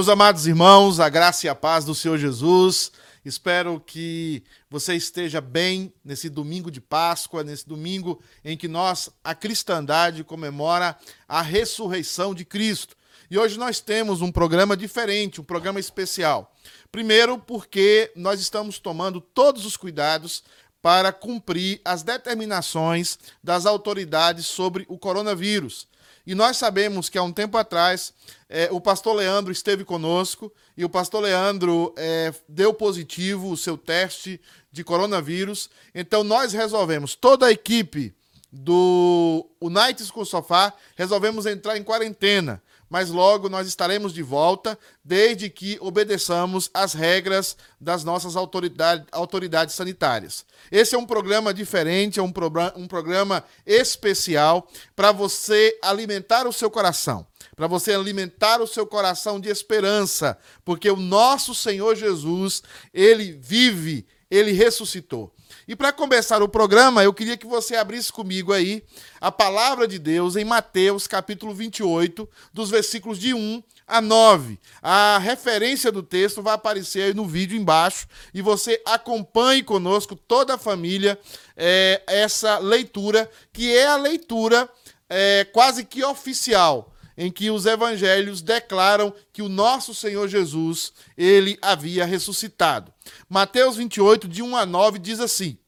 Meus amados irmãos, a graça e a paz do Senhor Jesus. Espero que você esteja bem nesse domingo de Páscoa, nesse domingo em que nós, a cristandade, comemora a ressurreição de Cristo. E hoje nós temos um programa diferente, um programa especial. Primeiro, porque nós estamos tomando todos os cuidados para cumprir as determinações das autoridades sobre o coronavírus. E nós sabemos que há um tempo atrás é, o pastor Leandro esteve conosco e o pastor Leandro é, deu positivo o seu teste de coronavírus. Então nós resolvemos, toda a equipe do United com Sofá, resolvemos entrar em quarentena mas logo nós estaremos de volta, desde que obedeçamos as regras das nossas autoridade, autoridades sanitárias. Esse é um programa diferente, é um, pro, um programa especial para você alimentar o seu coração, para você alimentar o seu coração de esperança, porque o nosso Senhor Jesus, ele vive, ele ressuscitou. E para começar o programa, eu queria que você abrisse comigo aí a palavra de Deus em Mateus, capítulo 28, dos versículos de 1 a 9. A referência do texto vai aparecer aí no vídeo embaixo e você acompanhe conosco, toda a família, é, essa leitura, que é a leitura é, quase que oficial em que os evangelhos declaram que o nosso Senhor Jesus, ele havia ressuscitado. Mateus 28, de 1 a 9, diz assim: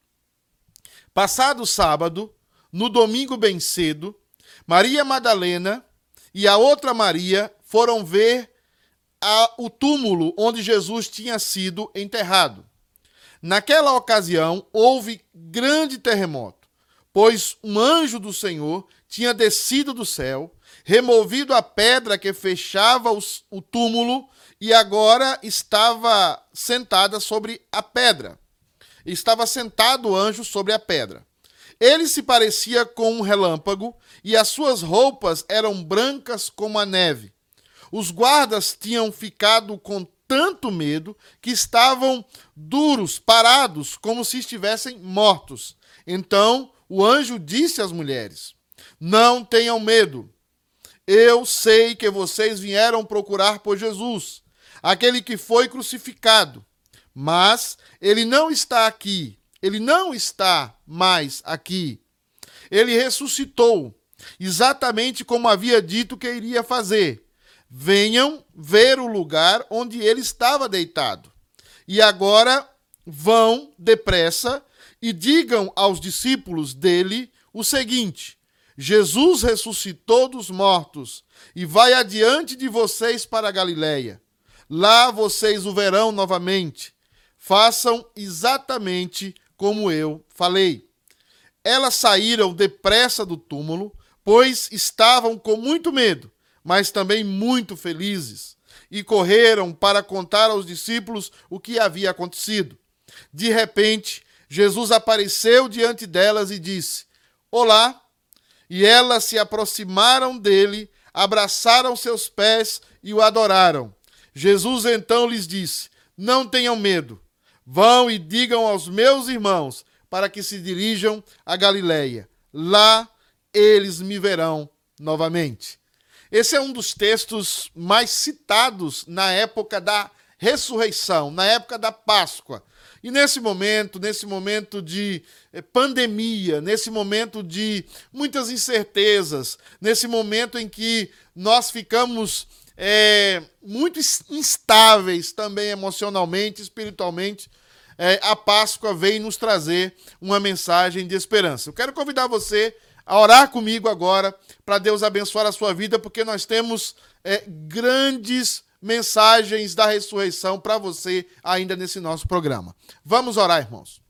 Passado sábado, no domingo bem cedo, Maria Madalena e a outra Maria foram ver a, o túmulo onde Jesus tinha sido enterrado. Naquela ocasião, houve grande terremoto, pois um anjo do Senhor tinha descido do céu removido a pedra que fechava os, o túmulo e agora estava sentada sobre a pedra. Estava sentado o anjo sobre a pedra. Ele se parecia com um relâmpago e as suas roupas eram brancas como a neve. Os guardas tinham ficado com tanto medo que estavam duros, parados, como se estivessem mortos. Então o anjo disse às mulheres: Não tenham medo. Eu sei que vocês vieram procurar por Jesus, aquele que foi crucificado. Mas ele não está aqui. Ele não está mais aqui. Ele ressuscitou, exatamente como havia dito que iria fazer. Venham ver o lugar onde ele estava deitado. E agora vão depressa e digam aos discípulos dele o seguinte: Jesus ressuscitou dos mortos e vai adiante de vocês para a Galiléia. Lá vocês o verão novamente. Façam exatamente como eu falei. Elas saíram depressa do túmulo, pois estavam com muito medo, mas também muito felizes, e correram para contar aos discípulos o que havia acontecido. De repente, Jesus apareceu diante delas e disse: Olá, e elas se aproximaram dele, abraçaram seus pés e o adoraram. Jesus então lhes disse: Não tenham medo. Vão e digam aos meus irmãos para que se dirijam a Galiléia. Lá eles me verão novamente. Esse é um dos textos mais citados na época da ressurreição, na época da Páscoa. E nesse momento, nesse momento de eh, pandemia, nesse momento de muitas incertezas, nesse momento em que nós ficamos é, muito instáveis também emocionalmente, espiritualmente, é, a Páscoa vem nos trazer uma mensagem de esperança. Eu quero convidar você a orar comigo agora para Deus abençoar a sua vida, porque nós temos é, grandes mensagens da ressurreição para você ainda nesse nosso programa. Vamos orar, irmãos.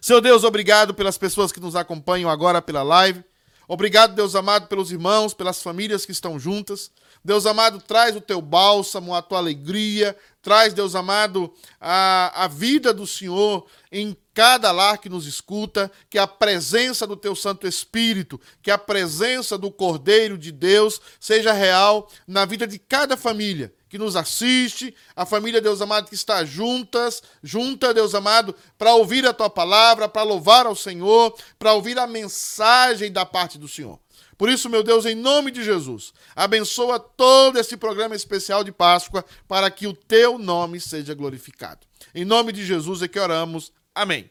Seu Deus, obrigado pelas pessoas que nos acompanham agora pela live. Obrigado, Deus amado, pelos irmãos, pelas famílias que estão juntas. Deus amado, traz o teu bálsamo, a tua alegria, traz, Deus amado, a, a vida do Senhor em cada lar que nos escuta, que a presença do teu Santo Espírito, que a presença do Cordeiro de Deus seja real na vida de cada família que nos assiste, a família Deus amado que está juntas, junta Deus amado, para ouvir a tua palavra, para louvar ao Senhor, para ouvir a mensagem da parte do Senhor. Por isso, meu Deus, em nome de Jesus, abençoa todo esse programa especial de Páscoa para que o teu nome seja glorificado. Em nome de Jesus é que oramos. Amém.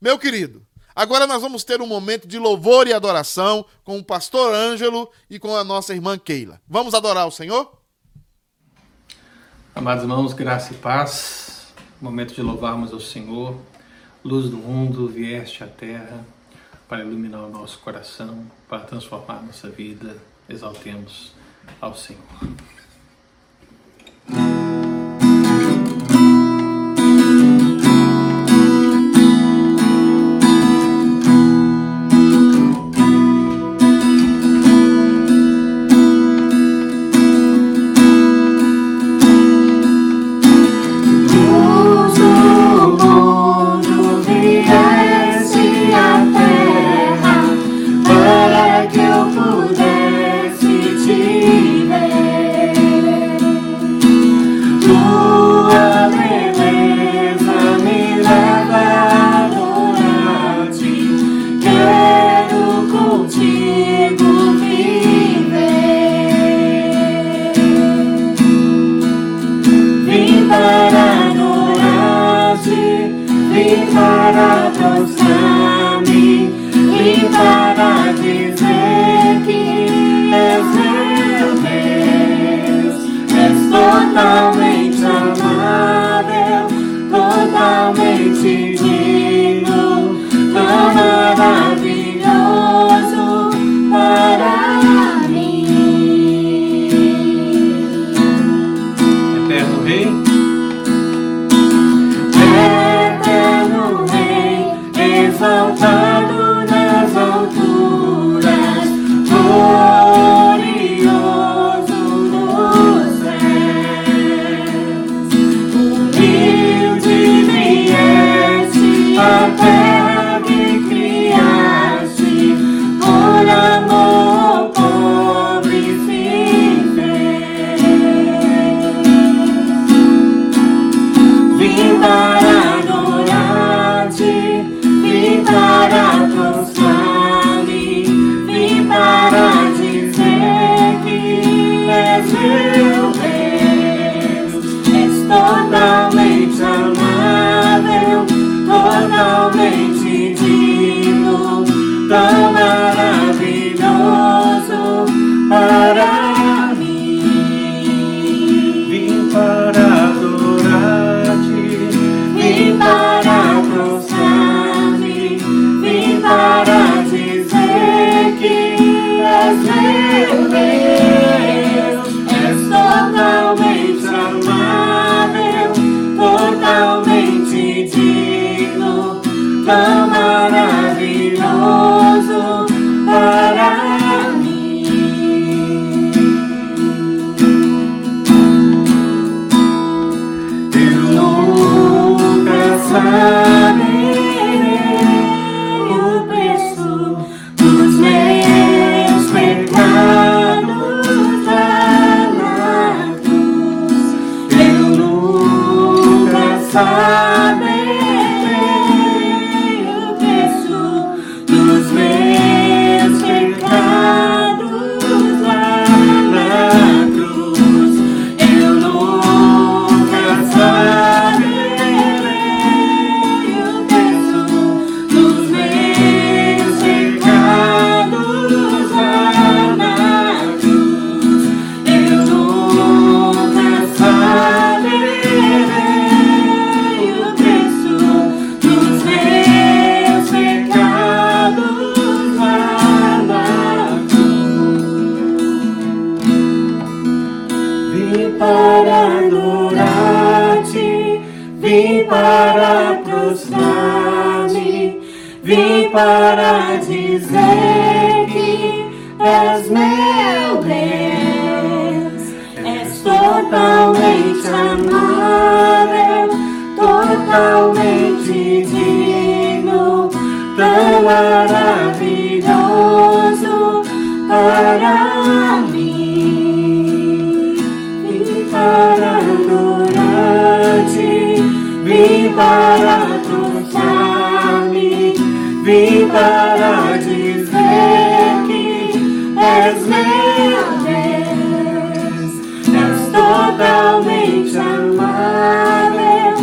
Meu querido, agora nós vamos ter um momento de louvor e adoração com o pastor Ângelo e com a nossa irmã Keila. Vamos adorar o Senhor? Amados irmãos, graça e paz, momento de louvarmos ao Senhor, luz do mundo, vieste à terra para iluminar o nosso coração, para transformar nossa vida, exaltemos ao Senhor. para cruzar-me, vim para dizer que és meu Deus, és totalmente amável,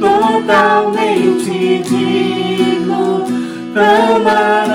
totalmente digno, tão maravilhoso.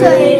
Good.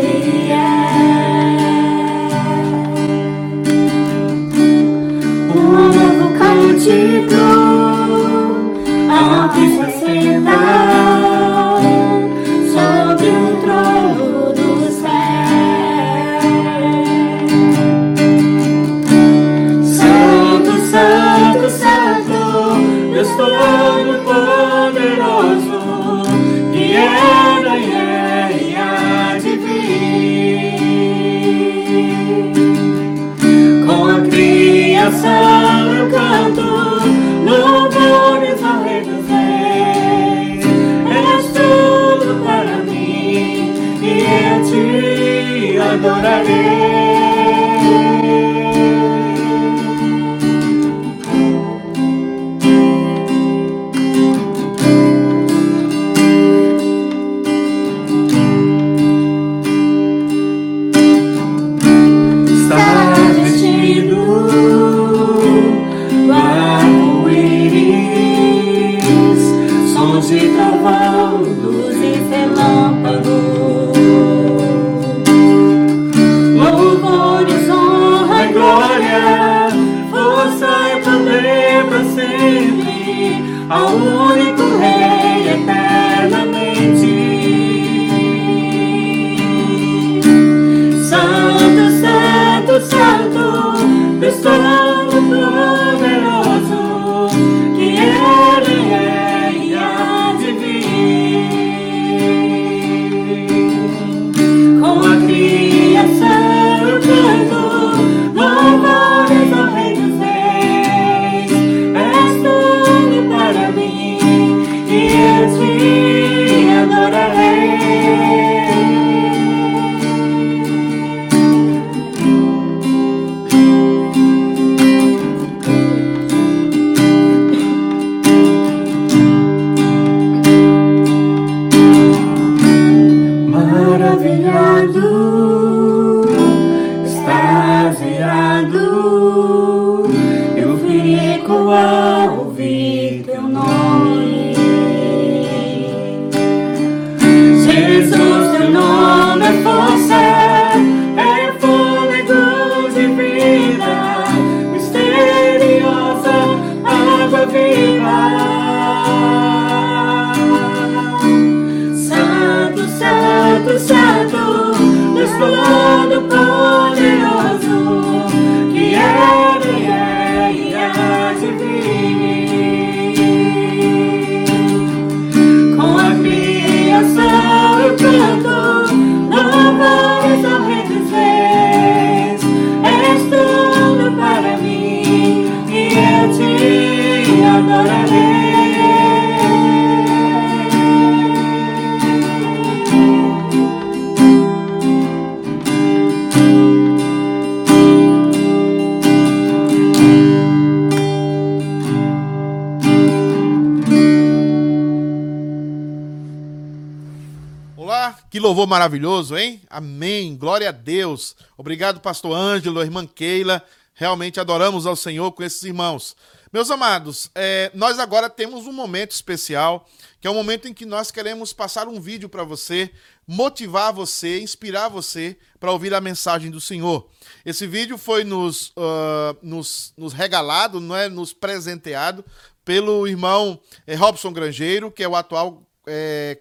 Que louvor maravilhoso, hein? Amém. Glória a Deus. Obrigado, pastor Ângelo, irmã Keila. Realmente adoramos ao Senhor com esses irmãos. Meus amados, é, nós agora temos um momento especial, que é um momento em que nós queremos passar um vídeo para você, motivar você, inspirar você para ouvir a mensagem do Senhor. Esse vídeo foi nos, ah, nos, nos regalado, não é, nos presenteado pelo irmão eh, Robson Grangeiro, que é o atual eh,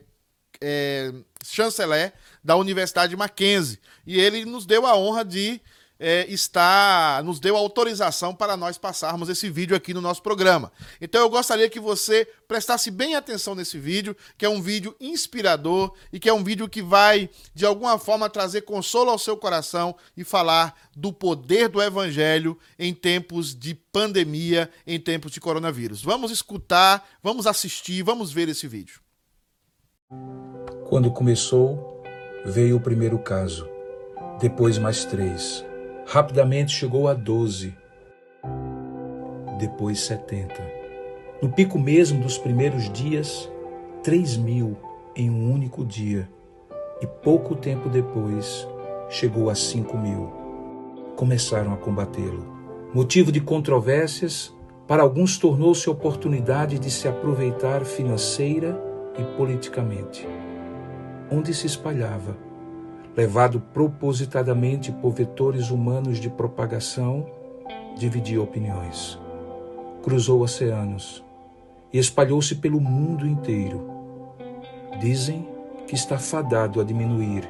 é, chanceler da Universidade Mackenzie. E ele nos deu a honra de é, estar, nos deu autorização para nós passarmos esse vídeo aqui no nosso programa. Então eu gostaria que você prestasse bem atenção nesse vídeo, que é um vídeo inspirador e que é um vídeo que vai, de alguma forma, trazer consolo ao seu coração e falar do poder do Evangelho em tempos de pandemia, em tempos de coronavírus. Vamos escutar, vamos assistir, vamos ver esse vídeo. Quando começou, veio o primeiro caso, depois mais três. Rapidamente chegou a doze, depois setenta. No pico mesmo dos primeiros dias, três mil em um único dia. E pouco tempo depois, chegou a cinco mil. Começaram a combatê-lo. Motivo de controvérsias, para alguns tornou-se oportunidade de se aproveitar financeira e politicamente. Onde se espalhava, levado propositadamente por vetores humanos de propagação, dividia opiniões. Cruzou oceanos e espalhou-se pelo mundo inteiro. Dizem que está fadado a diminuir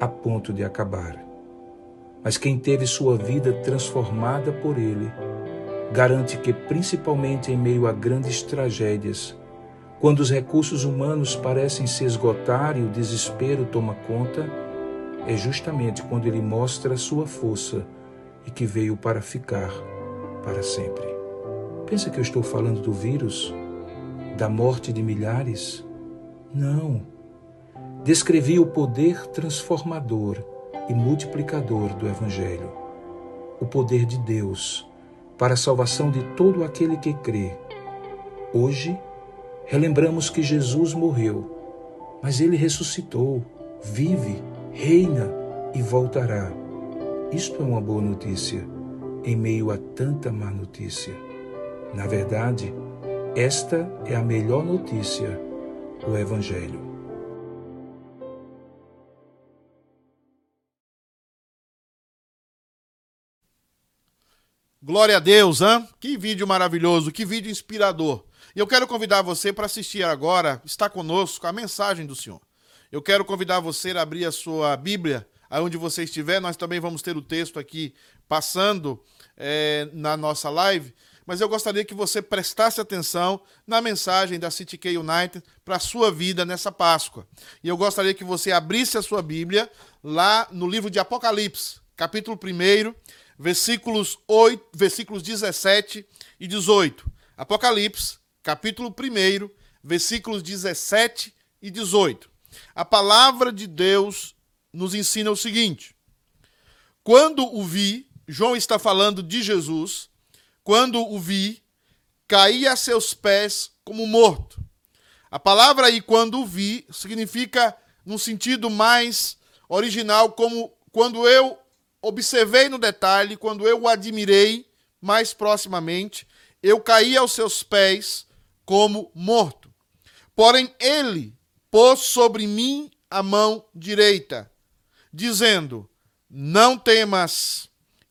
a ponto de acabar. Mas quem teve sua vida transformada por ele, garante que, principalmente em meio a grandes tragédias, quando os recursos humanos parecem se esgotar e o desespero toma conta, é justamente quando ele mostra sua força e que veio para ficar para sempre. Pensa que eu estou falando do vírus? Da morte de milhares? Não. Descrevi o poder transformador e multiplicador do Evangelho. O poder de Deus para a salvação de todo aquele que crê. Hoje, relembramos que Jesus morreu, mas ele ressuscitou, vive, reina e voltará. Isto é uma boa notícia em meio a tanta má notícia. Na verdade, esta é a melhor notícia o Evangelho. Glória a Deus, hein? Que vídeo maravilhoso, que vídeo inspirador. E eu quero convidar você para assistir agora, está conosco, a mensagem do Senhor. Eu quero convidar você a abrir a sua Bíblia, aonde você estiver. Nós também vamos ter o texto aqui passando é, na nossa live mas eu gostaria que você prestasse atenção na mensagem da City K United para a sua vida nessa Páscoa. E eu gostaria que você abrisse a sua Bíblia lá no livro de Apocalipse, capítulo 1, versículos, 8, versículos 17 e 18. Apocalipse, capítulo 1, versículos 17 e 18. A palavra de Deus nos ensina o seguinte: Quando o vi, João está falando de Jesus quando o vi, caí a seus pés como morto. A palavra aí, quando o vi, significa, num sentido mais original, como quando eu observei no detalhe, quando eu o admirei mais proximamente, eu caí aos seus pés como morto. Porém, ele pôs sobre mim a mão direita, dizendo: Não temas,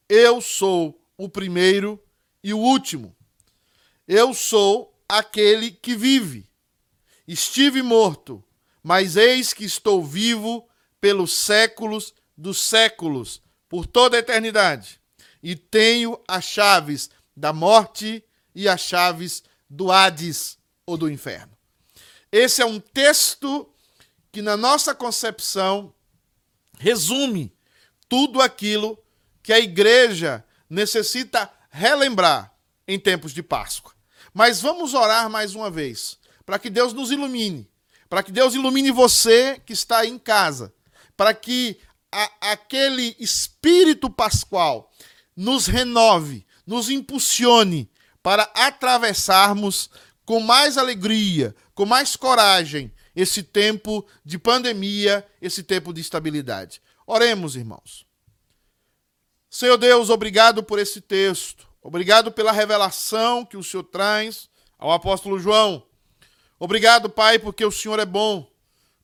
eu sou o primeiro e o último. Eu sou aquele que vive. Estive morto, mas eis que estou vivo pelos séculos dos séculos, por toda a eternidade. E tenho as chaves da morte e as chaves do Hades ou do inferno. Esse é um texto que, na nossa concepção, resume tudo aquilo que a igreja necessita relembrar em tempos de Páscoa. Mas vamos orar mais uma vez, para que Deus nos ilumine, para que Deus ilumine você que está aí em casa, para que a, aquele espírito pascual nos renove, nos impulsione para atravessarmos com mais alegria, com mais coragem esse tempo de pandemia, esse tempo de estabilidade. Oremos, irmãos. Senhor Deus, obrigado por esse texto. Obrigado pela revelação que o Senhor traz ao apóstolo João. Obrigado, Pai, porque o Senhor é bom,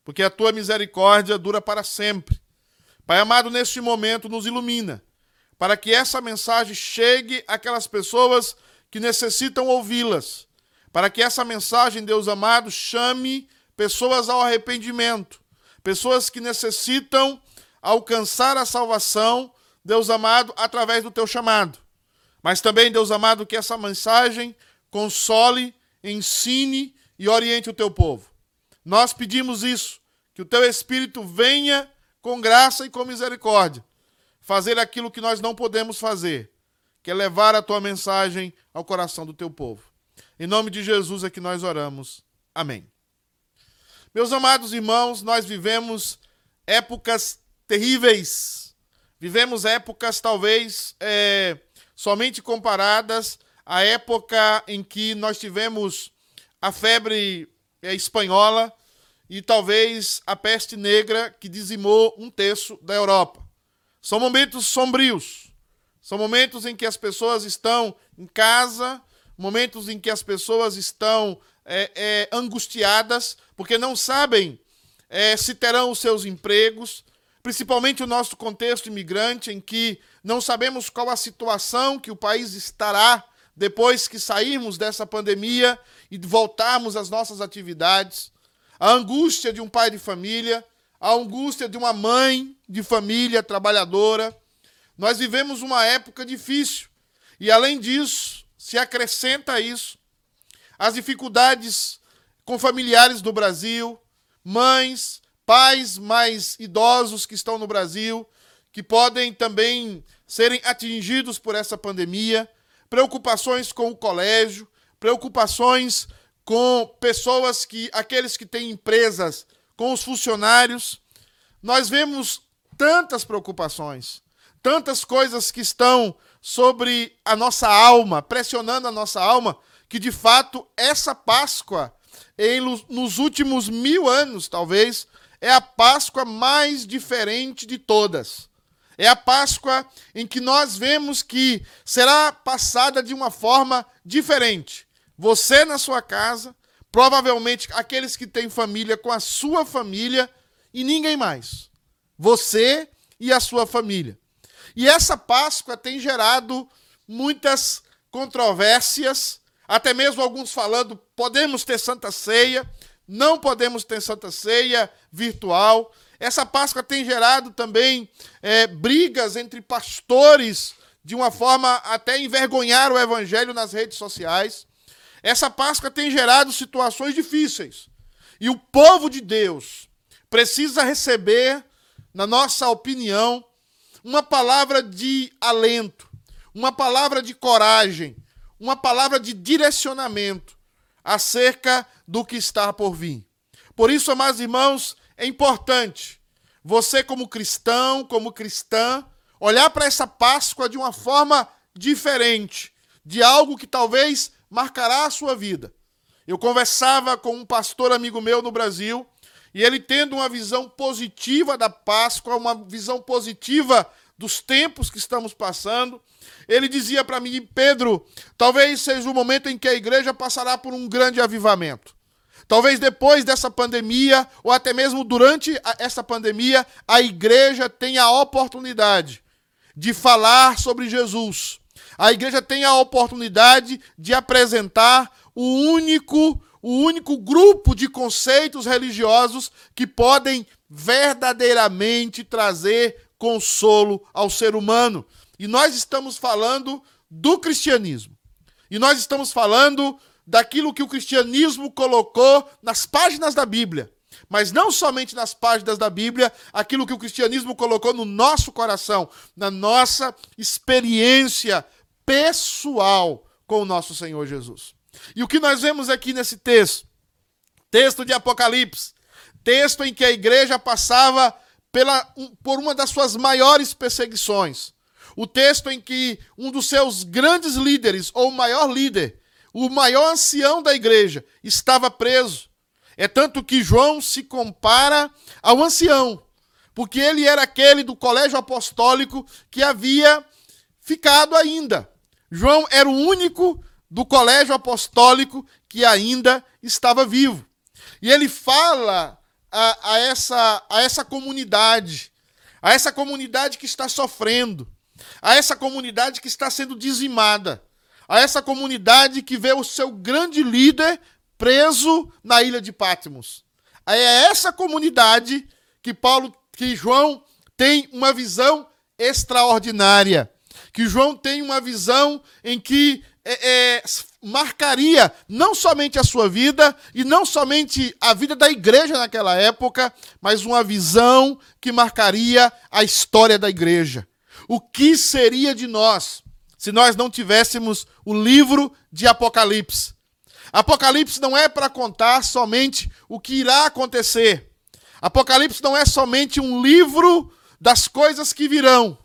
porque a tua misericórdia dura para sempre. Pai amado, neste momento nos ilumina, para que essa mensagem chegue àquelas pessoas que necessitam ouvi-las, para que essa mensagem, Deus amado, chame pessoas ao arrependimento, pessoas que necessitam alcançar a salvação Deus amado, através do teu chamado. Mas também, Deus amado, que essa mensagem console, ensine e oriente o teu povo. Nós pedimos isso, que o teu Espírito venha com graça e com misericórdia, fazer aquilo que nós não podemos fazer, que é levar a tua mensagem ao coração do teu povo. Em nome de Jesus é que nós oramos. Amém. Meus amados irmãos, nós vivemos épocas terríveis Vivemos épocas talvez é, somente comparadas à época em que nós tivemos a febre é, espanhola e talvez a peste negra que dizimou um terço da Europa. São momentos sombrios, são momentos em que as pessoas estão em casa, momentos em que as pessoas estão é, é, angustiadas porque não sabem é, se terão os seus empregos, principalmente o nosso contexto imigrante, em que não sabemos qual a situação que o país estará depois que sairmos dessa pandemia e voltarmos às nossas atividades. A angústia de um pai de família, a angústia de uma mãe de família trabalhadora. Nós vivemos uma época difícil. E além disso, se acrescenta a isso as dificuldades com familiares do Brasil, mães, pais mais idosos que estão no Brasil, que podem também serem atingidos por essa pandemia, preocupações com o colégio, preocupações com pessoas que, aqueles que têm empresas, com os funcionários. Nós vemos tantas preocupações, tantas coisas que estão sobre a nossa alma, pressionando a nossa alma, que de fato essa Páscoa, em, nos últimos mil anos, talvez, é a Páscoa mais diferente de todas. É a Páscoa em que nós vemos que será passada de uma forma diferente. Você na sua casa, provavelmente aqueles que têm família com a sua família e ninguém mais. Você e a sua família. E essa Páscoa tem gerado muitas controvérsias, até mesmo alguns falando: podemos ter Santa Ceia, não podemos ter Santa Ceia virtual. Essa Páscoa tem gerado também é, brigas entre pastores, de uma forma até envergonhar o evangelho nas redes sociais. Essa Páscoa tem gerado situações difíceis. E o povo de Deus precisa receber, na nossa opinião, uma palavra de alento, uma palavra de coragem, uma palavra de direcionamento acerca do que está por vir. Por isso, amados irmãos, é importante você, como cristão, como cristã, olhar para essa Páscoa de uma forma diferente, de algo que talvez marcará a sua vida. Eu conversava com um pastor amigo meu no Brasil, e ele tendo uma visão positiva da Páscoa, uma visão positiva dos tempos que estamos passando, ele dizia para mim, Pedro, talvez seja o momento em que a igreja passará por um grande avivamento. Talvez depois dessa pandemia, ou até mesmo durante essa pandemia, a igreja tenha a oportunidade de falar sobre Jesus. A igreja tenha a oportunidade de apresentar o único, o único grupo de conceitos religiosos que podem verdadeiramente trazer consolo ao ser humano. E nós estamos falando do cristianismo. E nós estamos falando daquilo que o cristianismo colocou nas páginas da Bíblia. Mas não somente nas páginas da Bíblia, aquilo que o cristianismo colocou no nosso coração, na nossa experiência pessoal com o nosso Senhor Jesus. E o que nós vemos aqui nesse texto, texto de Apocalipse, texto em que a igreja passava pela, por uma das suas maiores perseguições. O texto em que um dos seus grandes líderes, ou maior líder, o maior ancião da igreja, estava preso. É tanto que João se compara ao ancião, porque ele era aquele do colégio apostólico que havia ficado ainda. João era o único do colégio apostólico que ainda estava vivo. E ele fala a, a, essa, a essa comunidade, a essa comunidade que está sofrendo, a essa comunidade que está sendo dizimada a essa comunidade que vê o seu grande líder preso na ilha de Patmos. É essa comunidade que Paulo, que João tem uma visão extraordinária, que João tem uma visão em que é, é, marcaria não somente a sua vida e não somente a vida da igreja naquela época, mas uma visão que marcaria a história da igreja. O que seria de nós se nós não tivéssemos o livro de Apocalipse. Apocalipse não é para contar somente o que irá acontecer. Apocalipse não é somente um livro das coisas que virão.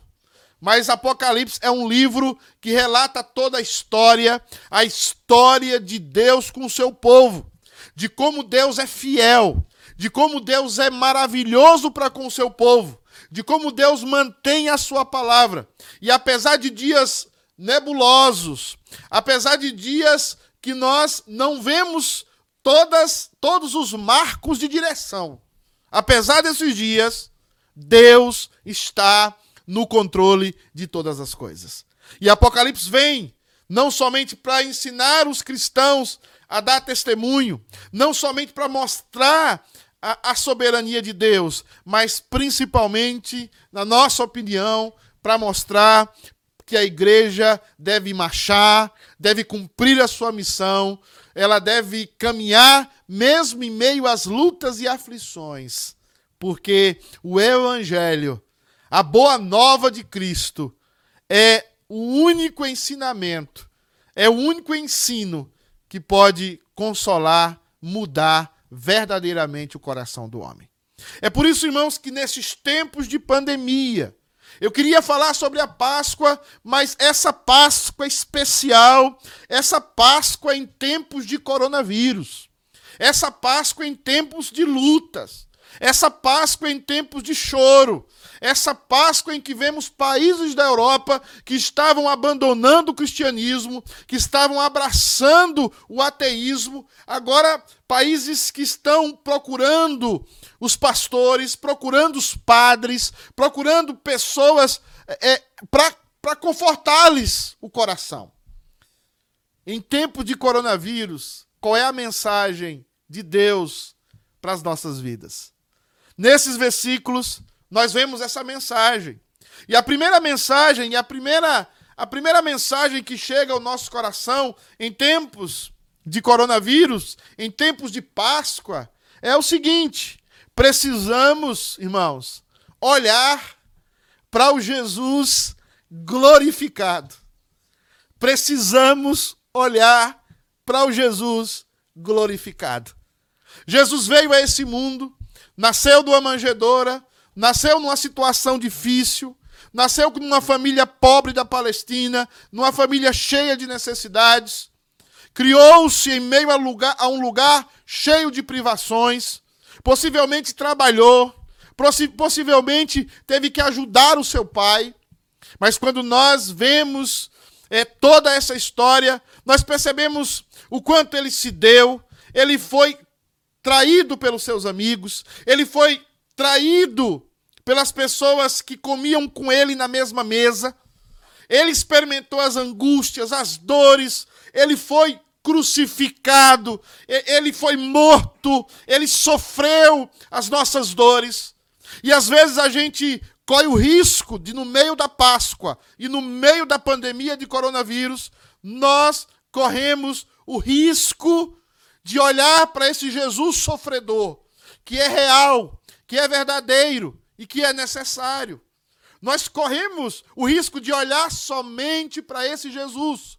Mas Apocalipse é um livro que relata toda a história, a história de Deus com o seu povo, de como Deus é fiel, de como Deus é maravilhoso para com o seu povo, de como Deus mantém a sua palavra. E apesar de dias nebulosos, apesar de dias que nós não vemos todas todos os marcos de direção. Apesar desses dias, Deus está no controle de todas as coisas. E Apocalipse vem não somente para ensinar os cristãos a dar testemunho, não somente para mostrar a, a, soberania de Deus, mas principalmente, na nossa opinião, para mostrar que a igreja deve marchar, deve cumprir a sua missão, ela deve caminhar mesmo em meio às lutas e aflições, porque o evangelho, a boa nova de Cristo, é o único ensinamento, é o único ensino que pode consolar, mudar verdadeiramente o coração do homem. É por isso, irmãos, que nesses tempos de pandemia, eu queria falar sobre a Páscoa, mas essa Páscoa especial, essa Páscoa em tempos de coronavírus, essa Páscoa em tempos de lutas, essa Páscoa em tempos de choro, essa Páscoa em que vemos países da Europa que estavam abandonando o cristianismo, que estavam abraçando o ateísmo, agora países que estão procurando os pastores, procurando os padres, procurando pessoas é, é para confortar-lhes o coração. Em tempo de coronavírus, qual é a mensagem de Deus para as nossas vidas? Nesses versículos, nós vemos essa mensagem. E a primeira mensagem, e a primeira, a primeira mensagem que chega ao nosso coração em tempos de coronavírus, em tempos de Páscoa, é o seguinte: precisamos, irmãos, olhar para o Jesus glorificado. Precisamos olhar para o Jesus glorificado. Jesus veio a esse mundo, nasceu de uma manjedoura, nasceu numa situação difícil, nasceu numa família pobre da Palestina, numa família cheia de necessidades, criou-se em meio a, lugar, a um lugar cheio de privações, possivelmente trabalhou, possivelmente teve que ajudar o seu pai, mas quando nós vemos é, toda essa história, nós percebemos o quanto ele se deu, ele foi traído pelos seus amigos, ele foi traído pelas pessoas que comiam com ele na mesma mesa. Ele experimentou as angústias, as dores, ele foi crucificado, ele foi morto, ele sofreu as nossas dores. E às vezes a gente corre o risco de, no meio da Páscoa e no meio da pandemia de coronavírus, nós corremos o risco de olhar para esse Jesus sofredor, que é real, que é verdadeiro e que é necessário. Nós corremos o risco de olhar somente para esse Jesus.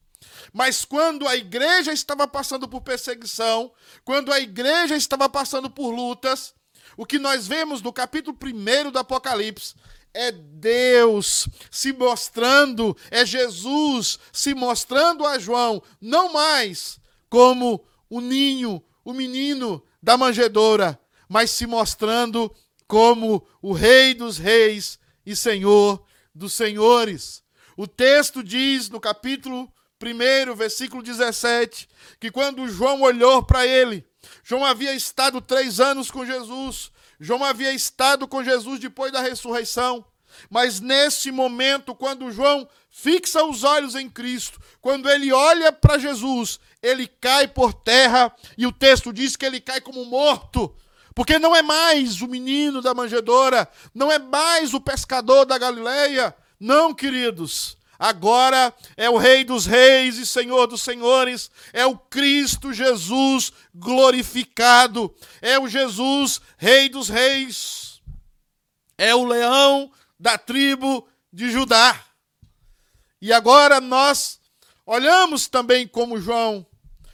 Mas quando a igreja estava passando por perseguição, quando a igreja estava passando por lutas, o que nós vemos no capítulo 1 do Apocalipse é Deus se mostrando, é Jesus se mostrando a João, não mais como o ninho, o menino da manjedoura, mas se mostrando como o Rei dos Reis e Senhor dos Senhores. O texto diz no capítulo 1, versículo 17, que quando João olhou para ele, João havia estado três anos com Jesus, João havia estado com Jesus depois da ressurreição, mas nesse momento, quando João fixa os olhos em Cristo, quando ele olha para Jesus, ele cai por terra e o texto diz que ele cai como morto. Porque não é mais o menino da manjedoura, não é mais o pescador da Galileia. Não, queridos. Agora é o Rei dos Reis e Senhor dos Senhores, é o Cristo Jesus glorificado, é o Jesus Rei dos Reis, é o leão da tribo de Judá. E agora nós olhamos também como João,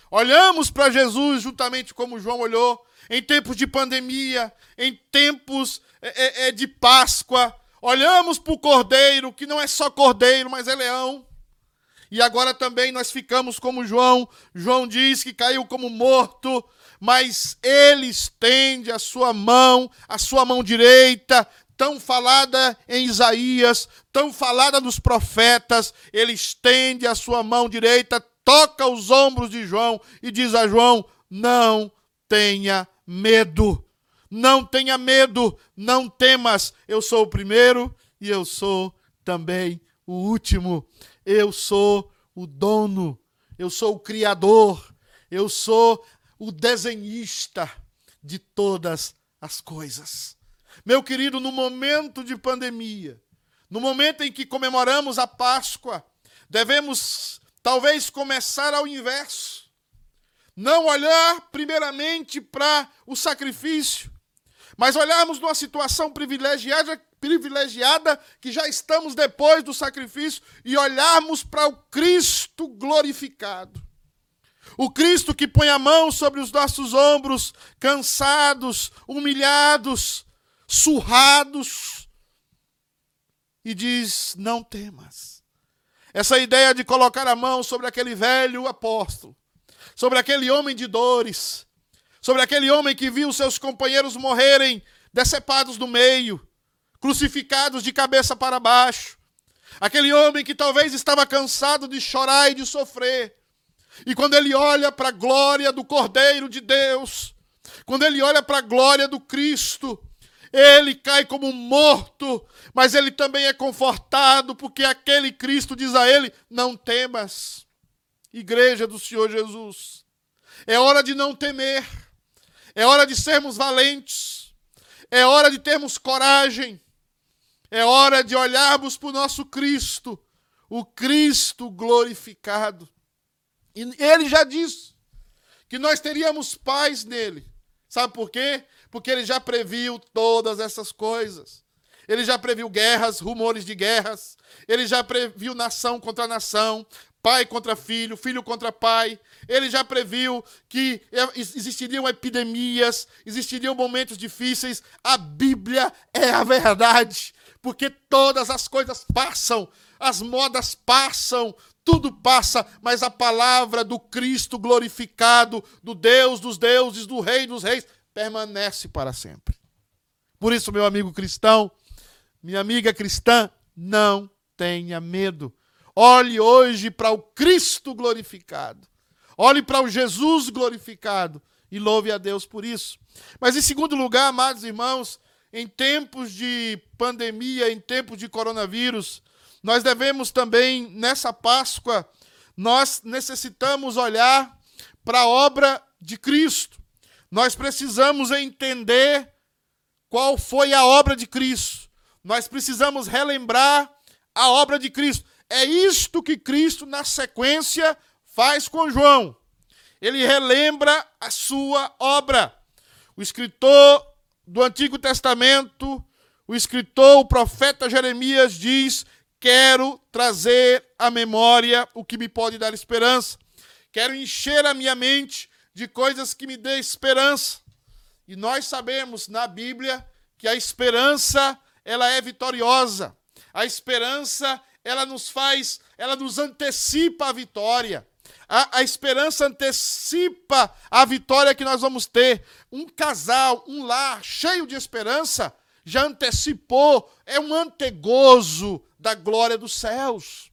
olhamos para Jesus juntamente como João olhou, em tempos de pandemia, em tempos é, é, é de Páscoa. Olhamos para o cordeiro, que não é só cordeiro, mas é leão. E agora também nós ficamos como João. João diz que caiu como morto, mas ele estende a sua mão, a sua mão direita, tão falada em Isaías, tão falada nos profetas. Ele estende a sua mão direita, toca os ombros de João e diz a João: Não tenha medo. Não tenha medo, não temas. Eu sou o primeiro e eu sou também o último. Eu sou o dono, eu sou o criador, eu sou o desenhista de todas as coisas. Meu querido, no momento de pandemia, no momento em que comemoramos a Páscoa, devemos talvez começar ao inverso não olhar primeiramente para o sacrifício, mas olharmos numa situação privilegiada, privilegiada que já estamos depois do sacrifício e olharmos para o Cristo glorificado. O Cristo que põe a mão sobre os nossos ombros, cansados, humilhados, surrados, e diz: Não temas. Essa ideia de colocar a mão sobre aquele velho apóstolo, sobre aquele homem de dores, sobre aquele homem que viu seus companheiros morrerem decepados no meio, crucificados de cabeça para baixo. Aquele homem que talvez estava cansado de chorar e de sofrer. E quando ele olha para a glória do Cordeiro de Deus, quando ele olha para a glória do Cristo, ele cai como morto, mas ele também é confortado, porque aquele Cristo diz a ele: Não temas, igreja do Senhor Jesus. É hora de não temer, é hora de sermos valentes, é hora de termos coragem, é hora de olharmos para o nosso Cristo, o Cristo glorificado. E ele já disse que nós teríamos paz nele. Sabe por quê? Porque ele já previu todas essas coisas. Ele já previu guerras, rumores de guerras. Ele já previu nação contra nação, pai contra filho, filho contra pai. Ele já previu que existiriam epidemias, existiriam momentos difíceis. A Bíblia é a verdade porque todas as coisas passam, as modas passam, tudo passa, mas a palavra do Cristo glorificado, do Deus dos deuses, do Rei dos reis, permanece para sempre. Por isso, meu amigo cristão, minha amiga cristã, não tenha medo. Olhe hoje para o Cristo glorificado. Olhe para o Jesus glorificado e louve a Deus por isso. Mas em segundo lugar, amados irmãos, em tempos de pandemia, em tempos de coronavírus, nós devemos também, nessa Páscoa, nós necessitamos olhar para a obra de Cristo. Nós precisamos entender qual foi a obra de Cristo. Nós precisamos relembrar a obra de Cristo. É isto que Cristo, na sequência, faz com João. Ele relembra a sua obra. O escritor do Antigo Testamento, o escritor, o profeta Jeremias diz: Quero trazer à memória o que me pode dar esperança. Quero encher a minha mente de coisas que me dê esperança. E nós sabemos na Bíblia que a esperança, ela é vitoriosa. A esperança, ela nos faz, ela nos antecipa a vitória. A, a, esperança antecipa a vitória que nós vamos ter. Um casal, um lar cheio de esperança, já antecipou, é um antegozo da glória dos céus.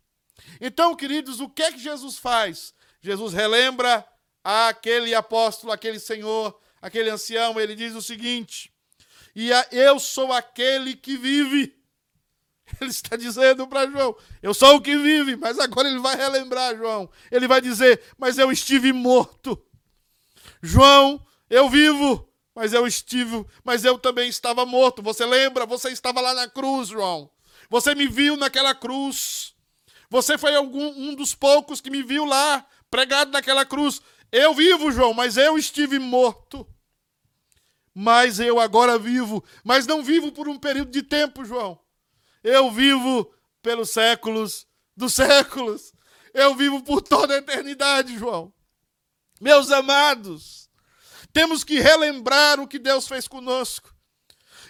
Então, queridos, o que é que Jesus faz? Jesus relembra aquele apóstolo, aquele senhor, aquele ancião, ele diz o seguinte: E eu sou aquele que vive. Ele está dizendo para João: Eu sou o que vive, mas agora ele vai relembrar, João. Ele vai dizer: Mas eu estive morto. João, eu vivo, mas eu estive, mas eu também estava morto. Você lembra? Você estava lá na cruz, João. Você me viu naquela cruz. Você foi algum, um dos poucos que me viu lá, pregado naquela cruz. Eu vivo, João, mas eu estive morto. Mas eu agora vivo, mas não vivo por um período de tempo, João. Eu vivo pelos séculos dos séculos. Eu vivo por toda a eternidade, João. Meus amados, temos que relembrar o que Deus fez conosco.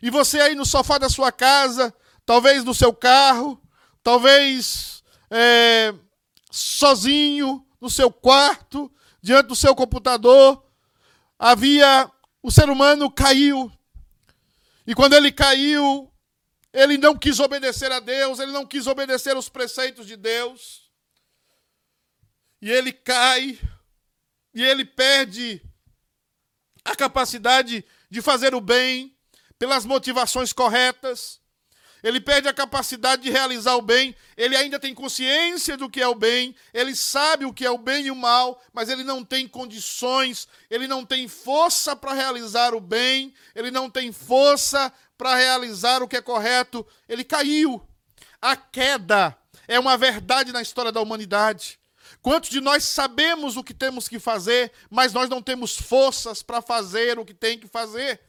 E você aí no sofá da sua casa, talvez no seu carro, talvez é, sozinho, no seu quarto, diante do seu computador, havia. O ser humano caiu. E quando ele caiu, ele não quis obedecer a Deus, ele não quis obedecer os preceitos de Deus. E ele cai, e ele perde a capacidade de fazer o bem pelas motivações corretas. Ele perde a capacidade de realizar o bem, ele ainda tem consciência do que é o bem, ele sabe o que é o bem e o mal, mas ele não tem condições, ele não tem força para realizar o bem, ele não tem força para realizar o que é correto, ele caiu. A queda é uma verdade na história da humanidade. Quantos de nós sabemos o que temos que fazer, mas nós não temos forças para fazer o que tem que fazer?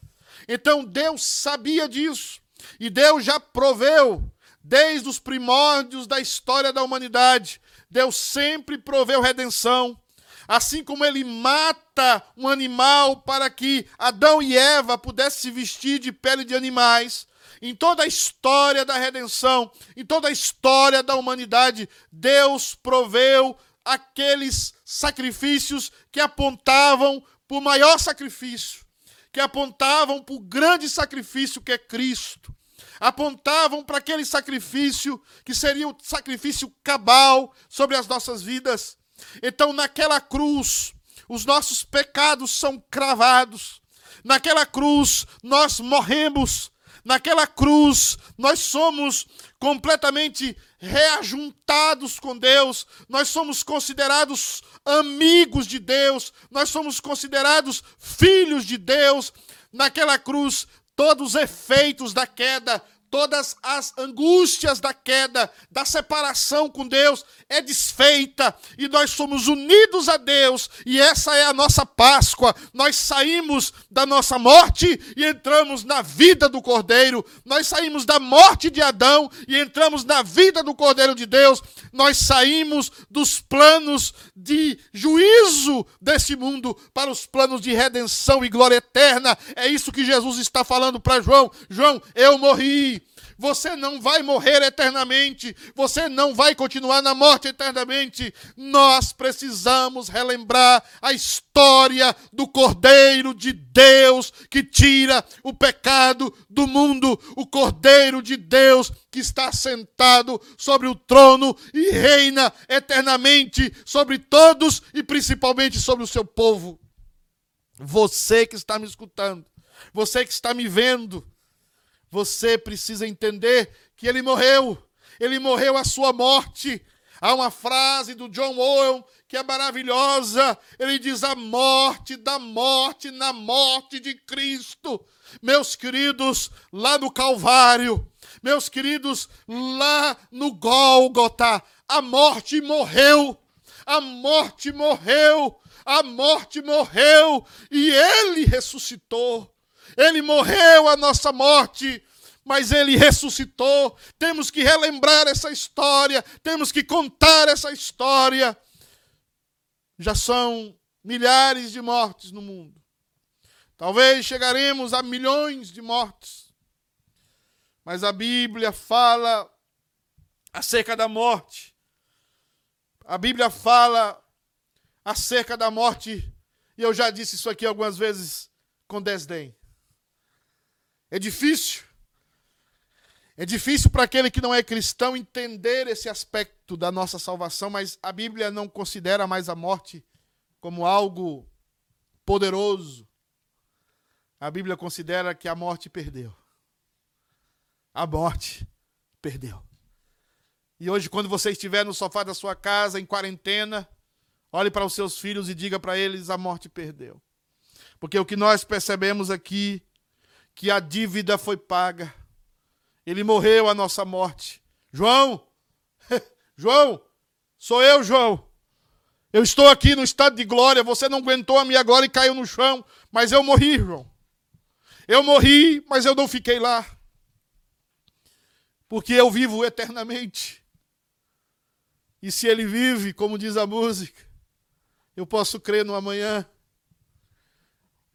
Então Deus sabia disso. E Deus já proveu, desde os primórdios da história da humanidade, Deus sempre proveu redenção. Assim como ele mata um animal para que Adão e Eva pudessem se vestir de pele de animais, em toda a história da redenção, em toda a história da humanidade, Deus proveu aqueles sacrifícios que apontavam para o maior sacrifício, que apontavam para o grande sacrifício que é Cristo. Apontavam para aquele sacrifício que seria o sacrifício cabal sobre as nossas vidas. Então, naquela cruz, os nossos pecados são cravados. Naquela cruz, nós morremos. Naquela cruz, nós somos completamente reajuntados com Deus, nós somos considerados amigos de Deus, nós somos considerados filhos de Deus. Naquela cruz, todos os efeitos da queda todas as angústias da queda, da separação com Deus, é desfeita. E nós somos unidos a Deus, e essa é a nossa Páscoa. Nós saímos da nossa morte e entramos na vida do Cordeiro, nós saímos da morte de Adão e entramos na vida do Cordeiro de Deus, nós saímos dos planos de juízo desse mundo para os planos de redenção e glória eterna. É isso que Jesus está falando para João: João, eu morri você não vai morrer eternamente. Você não vai continuar na morte eternamente. Nós precisamos relembrar a história do Cordeiro de Deus que tira o pecado do mundo. O Cordeiro de Deus que está sentado sobre o trono e reina eternamente sobre todos e principalmente sobre o seu povo. Você que está me escutando, você que está me vendo, você precisa entender que ele morreu. Ele morreu a sua morte. Há uma frase do John Owen que é maravilhosa. Ele diz: A morte da morte na morte de Cristo. Meus queridos, lá no Calvário, meus queridos, lá no Gólgota, a morte morreu. A morte morreu. A morte morreu e ele ressuscitou. Ele morreu a nossa morte, mas ele ressuscitou. Temos que relembrar essa história, temos que contar essa história. Já são milhares de mortes no mundo. Talvez chegaremos a milhões de mortes. Mas a Bíblia fala acerca da morte. A Bíblia fala acerca da morte, e eu já disse isso aqui algumas vezes com desdém. É difícil. É difícil para aquele que não é cristão entender esse aspecto da nossa salvação, mas a Bíblia não considera mais a morte como algo poderoso. A Bíblia considera que a morte perdeu. A morte perdeu. E hoje, quando você estiver no sofá da sua casa, em quarentena, olhe para os seus filhos e diga para eles: a morte perdeu. Porque o que nós percebemos aqui que a dívida foi paga. Ele morreu a nossa morte. João, João, sou eu, João. Eu estou aqui no estado de glória. Você não aguentou a minha glória e caiu no chão. Mas eu morri, João. Eu morri, mas eu não fiquei lá. Porque eu vivo eternamente. E se ele vive, como diz a música, eu posso crer no amanhã.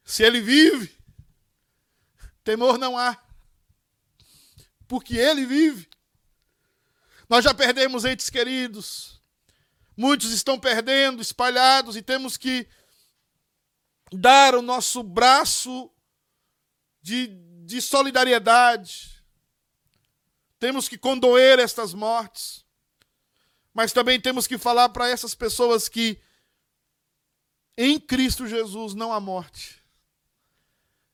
Se ele vive, Temor não há. Porque ele vive. Nós já perdemos entes queridos. Muitos estão perdendo, espalhados, e temos que dar o nosso braço de, de solidariedade. Temos que condoer estas mortes. Mas também temos que falar para essas pessoas que em Cristo Jesus não há morte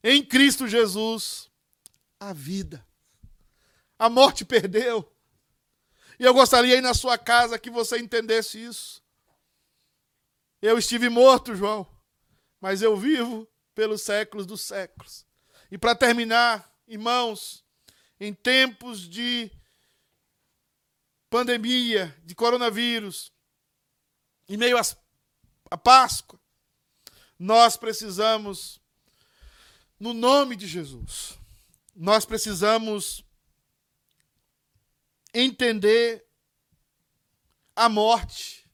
em Cristo Jesus a vida. A morte perdeu. E eu gostaria aí na sua casa que você entendesse isso. Eu estive morto, João, mas eu vivo pelos séculos dos séculos. E para terminar, irmãos, em tempos de pandemia, de coronavírus, em meio à Páscoa, nós precisamos no nome de Jesus. Nós precisamos entender a morte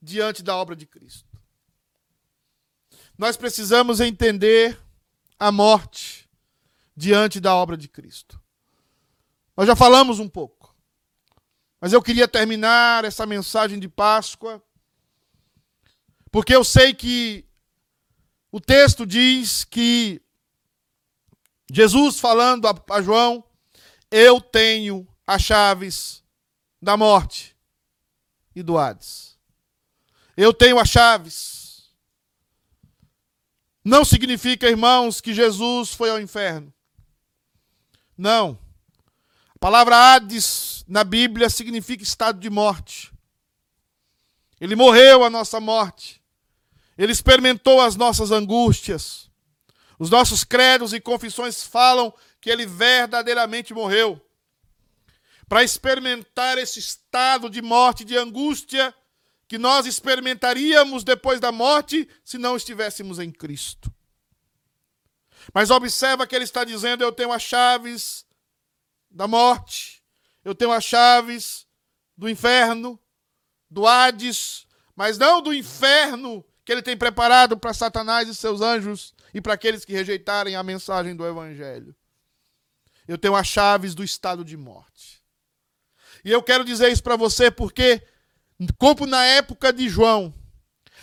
diante da obra de Cristo. Nós precisamos entender a morte diante da obra de Cristo. Nós já falamos um pouco, mas eu queria terminar essa mensagem de Páscoa, porque eu sei que o texto diz que Jesus falando a João: Eu tenho as chaves da morte e do Hades. Eu tenho as chaves. Não significa, irmãos, que Jesus foi ao inferno. Não. A palavra Hades na Bíblia significa estado de morte. Ele morreu a nossa morte. Ele experimentou as nossas angústias. Os nossos credos e confissões falam que ele verdadeiramente morreu. Para experimentar esse estado de morte, de angústia, que nós experimentaríamos depois da morte se não estivéssemos em Cristo. Mas observa que ele está dizendo: Eu tenho as chaves da morte, eu tenho as chaves do inferno, do Hades, mas não do inferno que ele tem preparado para Satanás e seus anjos e para aqueles que rejeitarem a mensagem do Evangelho. Eu tenho as chaves do estado de morte. E eu quero dizer isso para você porque, como na época de João,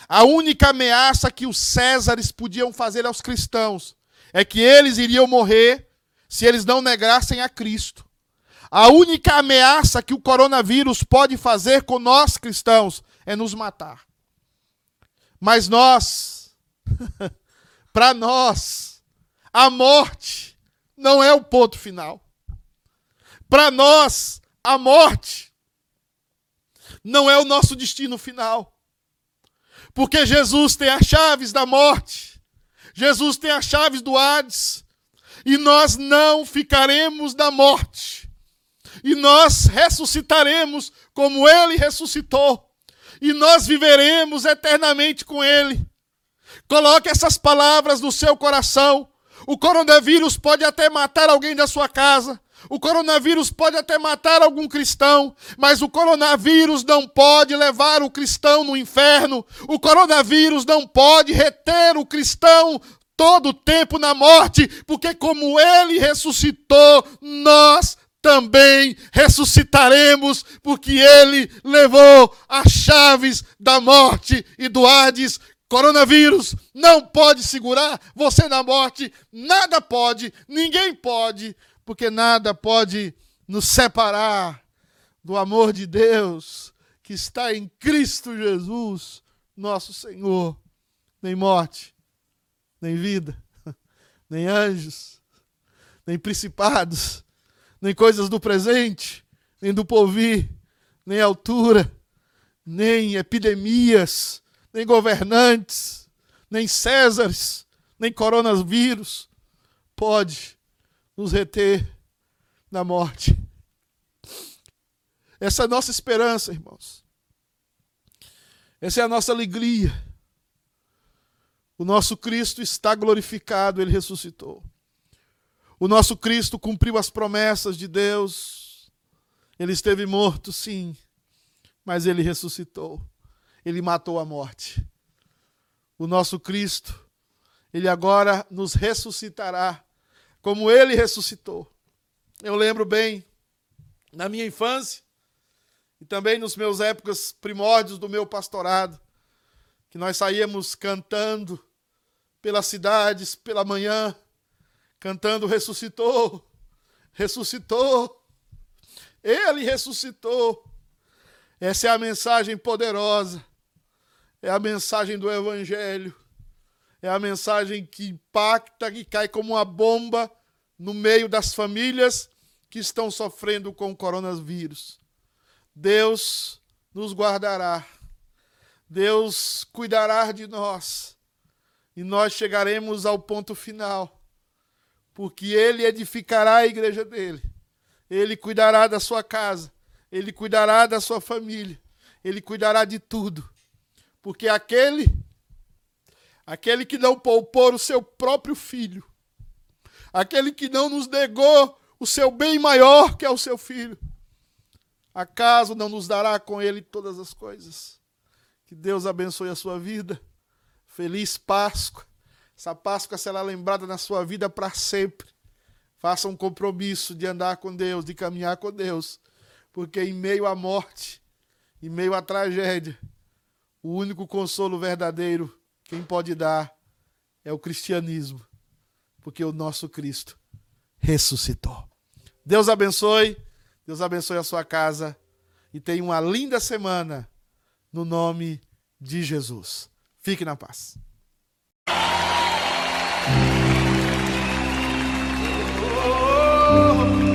a única ameaça que os Césares podiam fazer aos cristãos é que eles iriam morrer se eles não negassem a Cristo. A única ameaça que o coronavírus pode fazer com nós cristãos é nos matar. Mas nós, para nós, a morte não é o ponto final. Para nós, a morte não é o nosso destino final. Porque Jesus tem as chaves da morte. Jesus tem as chaves do Hades. E nós não ficaremos da morte. E nós ressuscitaremos como ele ressuscitou e nós viveremos eternamente com Ele. Coloque essas palavras no seu coração. O coronavírus pode até matar alguém da sua casa. O coronavírus pode até matar algum cristão, mas o coronavírus não pode levar o cristão no inferno. O coronavírus não pode reter o cristão todo o tempo na morte, porque como ele ressuscitou, nós também ressuscitaremos, porque ele levou as chaves da morte e do Hades. Coronavírus não pode segurar você na morte, nada pode, ninguém pode, porque nada pode nos separar do amor de Deus que está em Cristo Jesus, nosso Senhor. Nem morte, nem vida, nem anjos, nem principados, nem coisas do presente, nem do porvir, nem altura, nem epidemias, nem governantes, nem Césares, nem coronavírus pode nos reter na morte. Essa é a nossa esperança, irmãos. Essa é a nossa alegria. O nosso Cristo está glorificado, ele ressuscitou. O nosso Cristo cumpriu as promessas de Deus. Ele esteve morto, sim, mas ele ressuscitou. Ele matou a morte. O nosso Cristo, ele agora nos ressuscitará, como ele ressuscitou. Eu lembro bem, na minha infância, e também nos meus épocas primórdios do meu pastorado, que nós saíamos cantando pelas cidades pela manhã, cantando ressuscitou, ressuscitou. Ele ressuscitou. Essa é a mensagem poderosa. É a mensagem do evangelho. É a mensagem que impacta, que cai como uma bomba no meio das famílias que estão sofrendo com o coronavírus. Deus nos guardará. Deus cuidará de nós. E nós chegaremos ao ponto final porque ele edificará a igreja dele. Ele cuidará da sua casa, ele cuidará da sua família, ele cuidará de tudo. Porque aquele aquele que não poupou o seu próprio filho, aquele que não nos negou o seu bem maior, que é o seu filho, acaso não nos dará com ele todas as coisas? Que Deus abençoe a sua vida. Feliz Páscoa. Essa Páscoa será lembrada na sua vida para sempre. Faça um compromisso de andar com Deus, de caminhar com Deus, porque em meio à morte, em meio à tragédia, o único consolo verdadeiro, quem pode dar, é o cristianismo, porque o nosso Cristo ressuscitou. Deus abençoe, Deus abençoe a sua casa e tenha uma linda semana no nome de Jesus. Fique na paz. Oh, oh, oh.